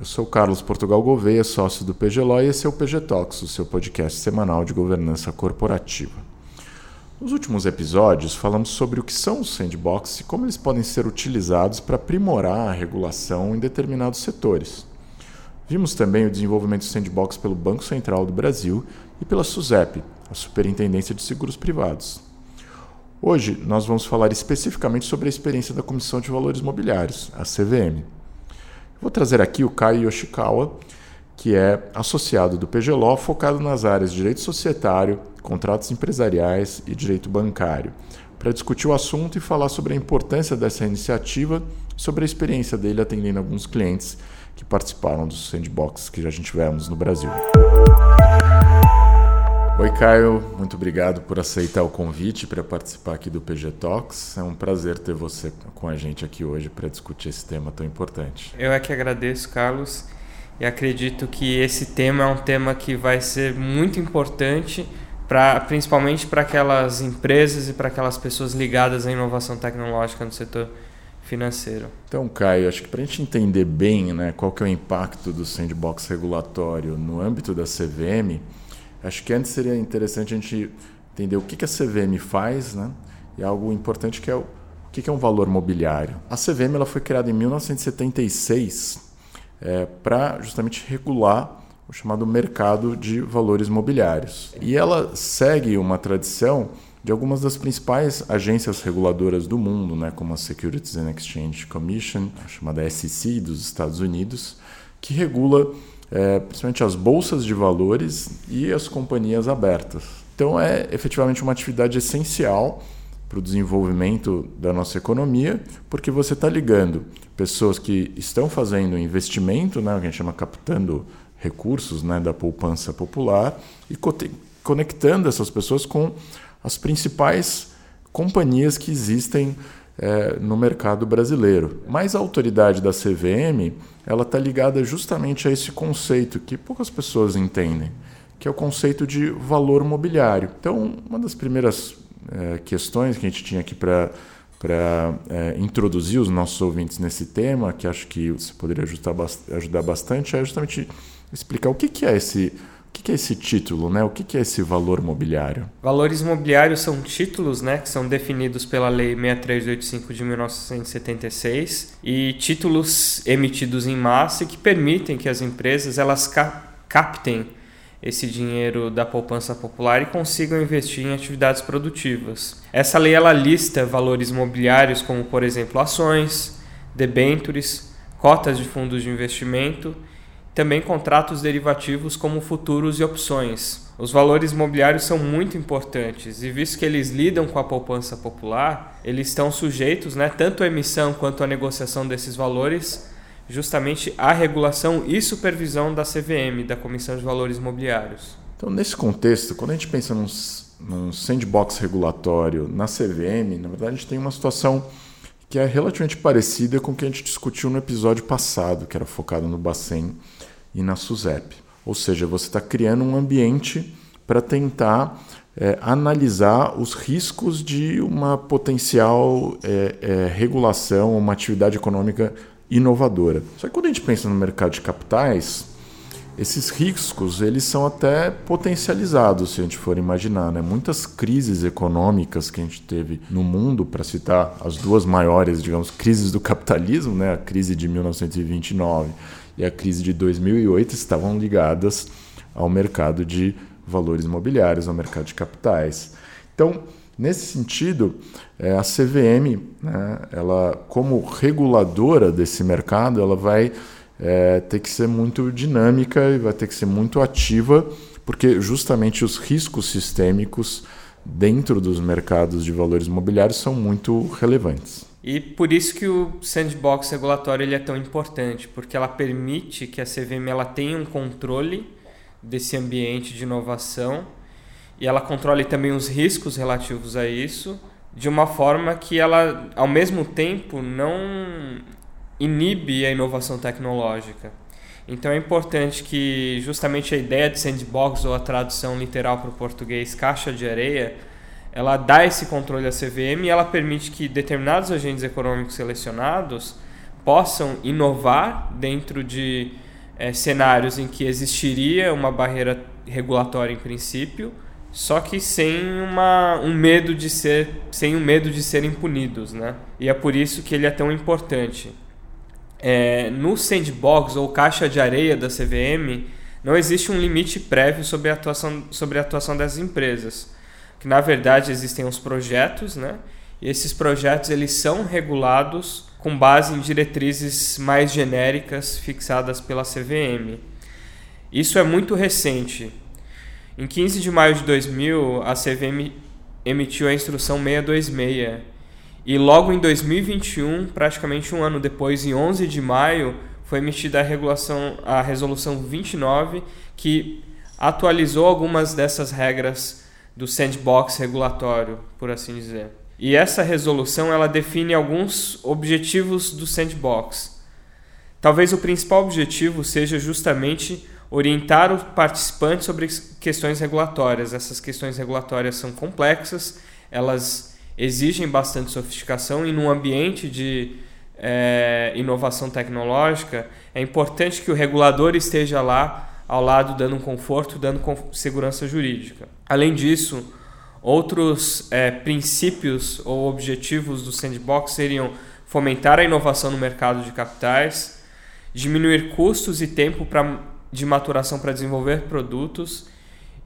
Eu sou Carlos Portugal Gouveia, sócio do PGLO e esse é o PG Talks, o seu podcast semanal de governança corporativa. Nos últimos episódios, falamos sobre o que são os sandbox e como eles podem ser utilizados para aprimorar a regulação em determinados setores. Vimos também o desenvolvimento do sandbox pelo Banco Central do Brasil e pela SUSEP, a Superintendência de Seguros Privados. Hoje nós vamos falar especificamente sobre a experiência da Comissão de Valores Mobiliários, a CVM. Vou trazer aqui o Kai Yoshikawa, que é associado do PGLO, focado nas áreas de direito societário, contratos empresariais e direito bancário, para discutir o assunto e falar sobre a importância dessa iniciativa sobre a experiência dele atendendo alguns clientes que participaram dos sandbox que já tivemos no Brasil. Oi, Caio, muito obrigado por aceitar o convite para participar aqui do PG Talks. É um prazer ter você com a gente aqui hoje para discutir esse tema tão importante. Eu é que agradeço, Carlos, e acredito que esse tema é um tema que vai ser muito importante, pra, principalmente para aquelas empresas e para aquelas pessoas ligadas à inovação tecnológica no setor financeiro. Então, Caio, acho que para a gente entender bem né, qual que é o impacto do sandbox regulatório no âmbito da CVM, Acho que antes seria interessante a gente entender o que, a CVM faz, né? E algo importante que é o, o que, que é um valor mobiliário. A CVM ela foi criada em 1976 é, para justamente regular o chamado mercado de valores mobiliários. E ela segue uma tradição de algumas das principais agências reguladoras do mundo, né, como a Securities and Exchange Commission, a chamada SEC dos Estados Unidos, que regula é, principalmente as bolsas de valores e as companhias abertas. Então, é efetivamente uma atividade essencial para o desenvolvimento da nossa economia, porque você está ligando pessoas que estão fazendo investimento, né, que a gente chama captando recursos né, da poupança popular, e co conectando essas pessoas com as principais companhias que existem é, no mercado brasileiro. Mas a autoridade da CVM ela está ligada justamente a esse conceito que poucas pessoas entendem, que é o conceito de valor mobiliário. Então, uma das primeiras é, questões que a gente tinha aqui para para é, introduzir os nossos ouvintes nesse tema, que acho que você poderia ajudar, ajudar bastante, é justamente explicar o que, que é esse o que é esse título, né? O que é esse valor mobiliário? Valores mobiliários são títulos, né, que são definidos pela Lei 6385 de 1976 e títulos emitidos em massa que permitem que as empresas elas captem esse dinheiro da poupança popular e consigam investir em atividades produtivas. Essa lei ela lista valores mobiliários como, por exemplo, ações, debêntures, cotas de fundos de investimento também contratos derivativos como futuros e opções. Os valores imobiliários são muito importantes e, visto que eles lidam com a poupança popular, eles estão sujeitos, né, tanto à emissão quanto à negociação desses valores, justamente à regulação e supervisão da CVM, da Comissão de Valores Imobiliários. Então, nesse contexto, quando a gente pensa num, num sandbox regulatório na CVM, na verdade, a gente tem uma situação que é relativamente parecida com o que a gente discutiu no episódio passado, que era focado no Bacen e na SUSEP. Ou seja, você está criando um ambiente para tentar é, analisar os riscos de uma potencial é, é, regulação, uma atividade econômica inovadora. Só que quando a gente pensa no mercado de capitais, esses riscos eles são até potencializados, se a gente for imaginar. Né? Muitas crises econômicas que a gente teve no mundo, para citar as duas maiores, digamos, crises do capitalismo, né? a crise de 1929 e a crise de 2008, estavam ligadas ao mercado de valores imobiliários, ao mercado de capitais. Então, nesse sentido, é, a CVM, né, ela, como reguladora desse mercado, ela vai é, ter que ser muito dinâmica e vai ter que ser muito ativa, porque justamente os riscos sistêmicos dentro dos mercados de valores imobiliários são muito relevantes. E por isso que o sandbox regulatório ele é tão importante, porque ela permite que a CVM ela tenha um controle desse ambiente de inovação e ela controle também os riscos relativos a isso de uma forma que ela, ao mesmo tempo, não inibe a inovação tecnológica. Então é importante que justamente a ideia de sandbox ou a tradução literal para o português caixa de areia, ela dá esse controle à CVM e ela permite que determinados agentes econômicos selecionados possam inovar dentro de é, cenários em que existiria uma barreira regulatória em princípio, só que sem uma, um medo de ser sem o medo de serem punidos, né? E é por isso que ele é tão importante. É, no sandbox ou caixa de areia da CVM não existe um limite prévio sobre a atuação sobre a atuação das empresas, que na verdade existem os projetos, né? E esses projetos eles são regulados com base em diretrizes mais genéricas fixadas pela CVM. Isso é muito recente. Em 15 de maio de 2000, a CVM emitiu a instrução 626 e logo em 2021, praticamente um ano depois, em 11 de maio, foi emitida a, regulação, a resolução 29 que atualizou algumas dessas regras do sandbox regulatório, por assim dizer. E essa resolução ela define alguns objetivos do sandbox. Talvez o principal objetivo seja justamente orientar o participante sobre questões regulatórias. Essas questões regulatórias são complexas, elas exigem bastante sofisticação e num ambiente de é, inovação tecnológica é importante que o regulador esteja lá ao lado dando conforto, dando segurança jurídica. Além disso, Outros é, princípios ou objetivos do sandbox seriam fomentar a inovação no mercado de capitais, diminuir custos e tempo pra, de maturação para desenvolver produtos,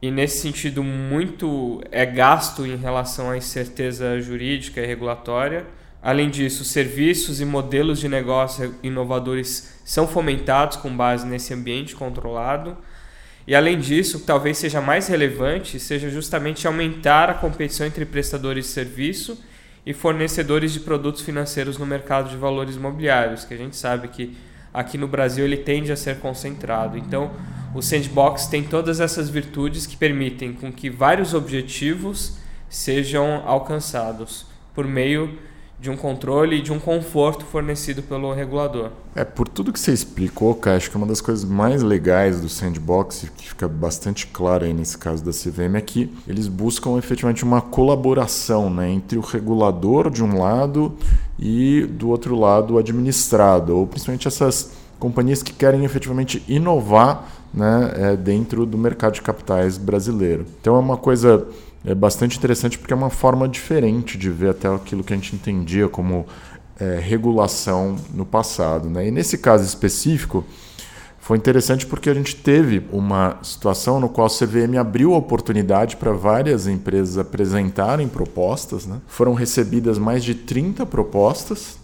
e nesse sentido muito é gasto em relação à incerteza jurídica e regulatória. Além disso, serviços e modelos de negócio inovadores são fomentados com base nesse ambiente controlado e além disso, o que talvez seja mais relevante seja justamente aumentar a competição entre prestadores de serviço e fornecedores de produtos financeiros no mercado de valores imobiliários, que a gente sabe que aqui no Brasil ele tende a ser concentrado. Então, o sandbox tem todas essas virtudes que permitem com que vários objetivos sejam alcançados por meio de um controle e de um conforto fornecido pelo regulador. É, por tudo que você explicou, Kai, acho que uma das coisas mais legais do sandbox, que fica bastante claro aí nesse caso da CVM, é que eles buscam efetivamente uma colaboração né, entre o regulador de um lado e do outro lado o administrado, ou principalmente essas companhias que querem efetivamente inovar né, é, dentro do mercado de capitais brasileiro. Então é uma coisa é bastante interessante porque é uma forma diferente de ver até aquilo que a gente entendia como é, regulação no passado. Né? E nesse caso específico, foi interessante porque a gente teve uma situação no qual a CVM abriu a oportunidade para várias empresas apresentarem propostas. Né? Foram recebidas mais de 30 propostas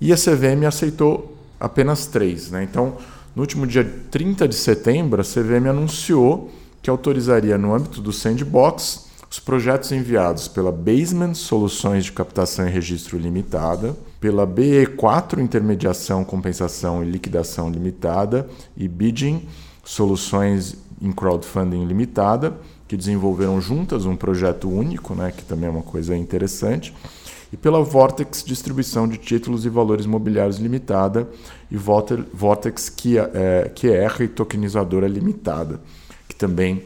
e a CVM aceitou apenas três. Né? Então, no último dia 30 de setembro, a CVM anunciou que autorizaria, no âmbito do sandbox, os projetos enviados pela Basement Soluções de Captação e Registro Limitada, pela BE4 Intermediação, Compensação e Liquidação Limitada e Bidding Soluções em Crowdfunding Limitada, que desenvolveram juntas um projeto único, né, que também é uma coisa interessante, e pela Vortex Distribuição de Títulos e Valores Mobiliários Limitada e Vortex QR e Tokenizadora Limitada, que também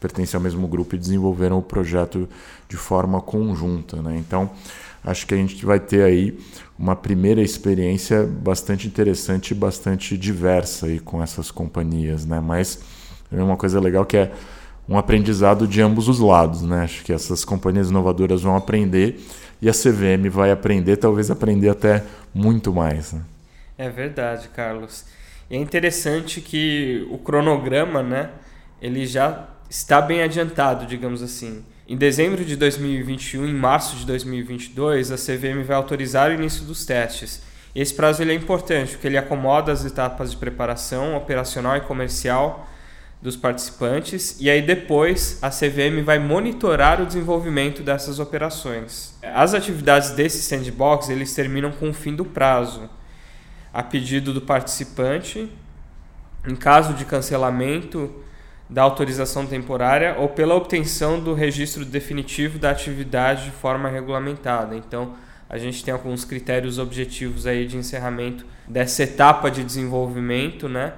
pertencem ao mesmo grupo e desenvolveram o projeto de forma conjunta. Né? Então, acho que a gente vai ter aí uma primeira experiência bastante interessante e bastante diversa aí com essas companhias. Né? Mas é uma coisa legal que é um aprendizado de ambos os lados. Né? Acho que essas companhias inovadoras vão aprender e a CVM vai aprender, talvez aprender até muito mais. Né? É verdade, Carlos. E é interessante que o cronograma, né, ele já está bem adiantado, digamos assim. Em dezembro de 2021 em março de 2022, a CVM vai autorizar o início dos testes. Esse prazo ele é importante, porque ele acomoda as etapas de preparação operacional e comercial dos participantes e aí depois a CVM vai monitorar o desenvolvimento dessas operações. As atividades desse sandbox eles terminam com o fim do prazo, a pedido do participante. Em caso de cancelamento, da autorização temporária ou pela obtenção do registro definitivo da atividade de forma regulamentada. Então, a gente tem alguns critérios objetivos aí de encerramento dessa etapa de desenvolvimento, né?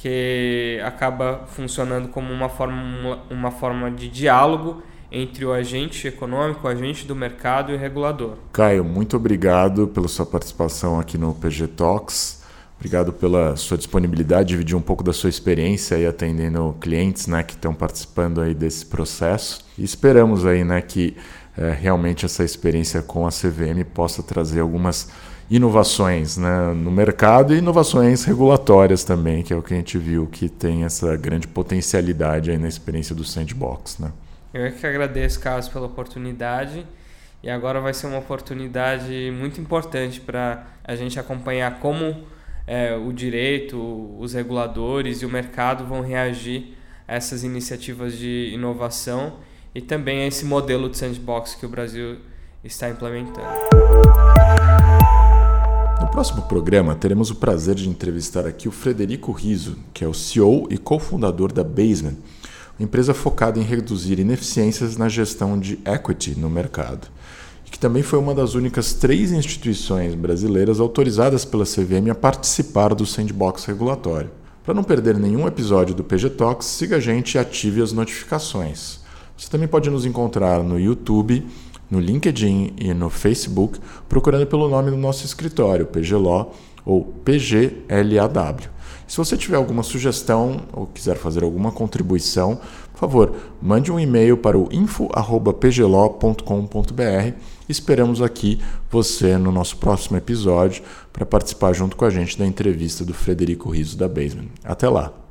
Que acaba funcionando como uma forma, uma forma de diálogo entre o agente econômico, o agente do mercado e o regulador. Caio, muito obrigado pela sua participação aqui no PG Talks. Obrigado pela sua disponibilidade, dividir um pouco da sua experiência aí atendendo clientes, né, que estão participando aí desse processo. E esperamos aí, né, que é, realmente essa experiência com a CVM possa trazer algumas inovações né, no mercado e inovações regulatórias também, que é o que a gente viu que tem essa grande potencialidade aí na experiência do sandbox. Né? Eu é que agradeço, Carlos, pela oportunidade. E agora vai ser uma oportunidade muito importante para a gente acompanhar como é, o direito, os reguladores e o mercado vão reagir a essas iniciativas de inovação e também a esse modelo de sandbox que o Brasil está implementando. Próximo programa, teremos o prazer de entrevistar aqui o Frederico Riso, que é o CEO e cofundador da Basement, empresa focada em reduzir ineficiências na gestão de equity no mercado que também foi uma das únicas três instituições brasileiras autorizadas pela CVM a participar do sandbox regulatório. Para não perder nenhum episódio do PG Talks, siga a gente e ative as notificações. Você também pode nos encontrar no YouTube, no LinkedIn e no Facebook, procurando pelo nome do nosso escritório, PGLO ou PGLAW. Se você tiver alguma sugestão ou quiser fazer alguma contribuição, por favor, mande um e-mail para o info@pglo.com.br. Esperamos aqui você no nosso próximo episódio para participar junto com a gente da entrevista do Frederico Riso da Basement. Até lá.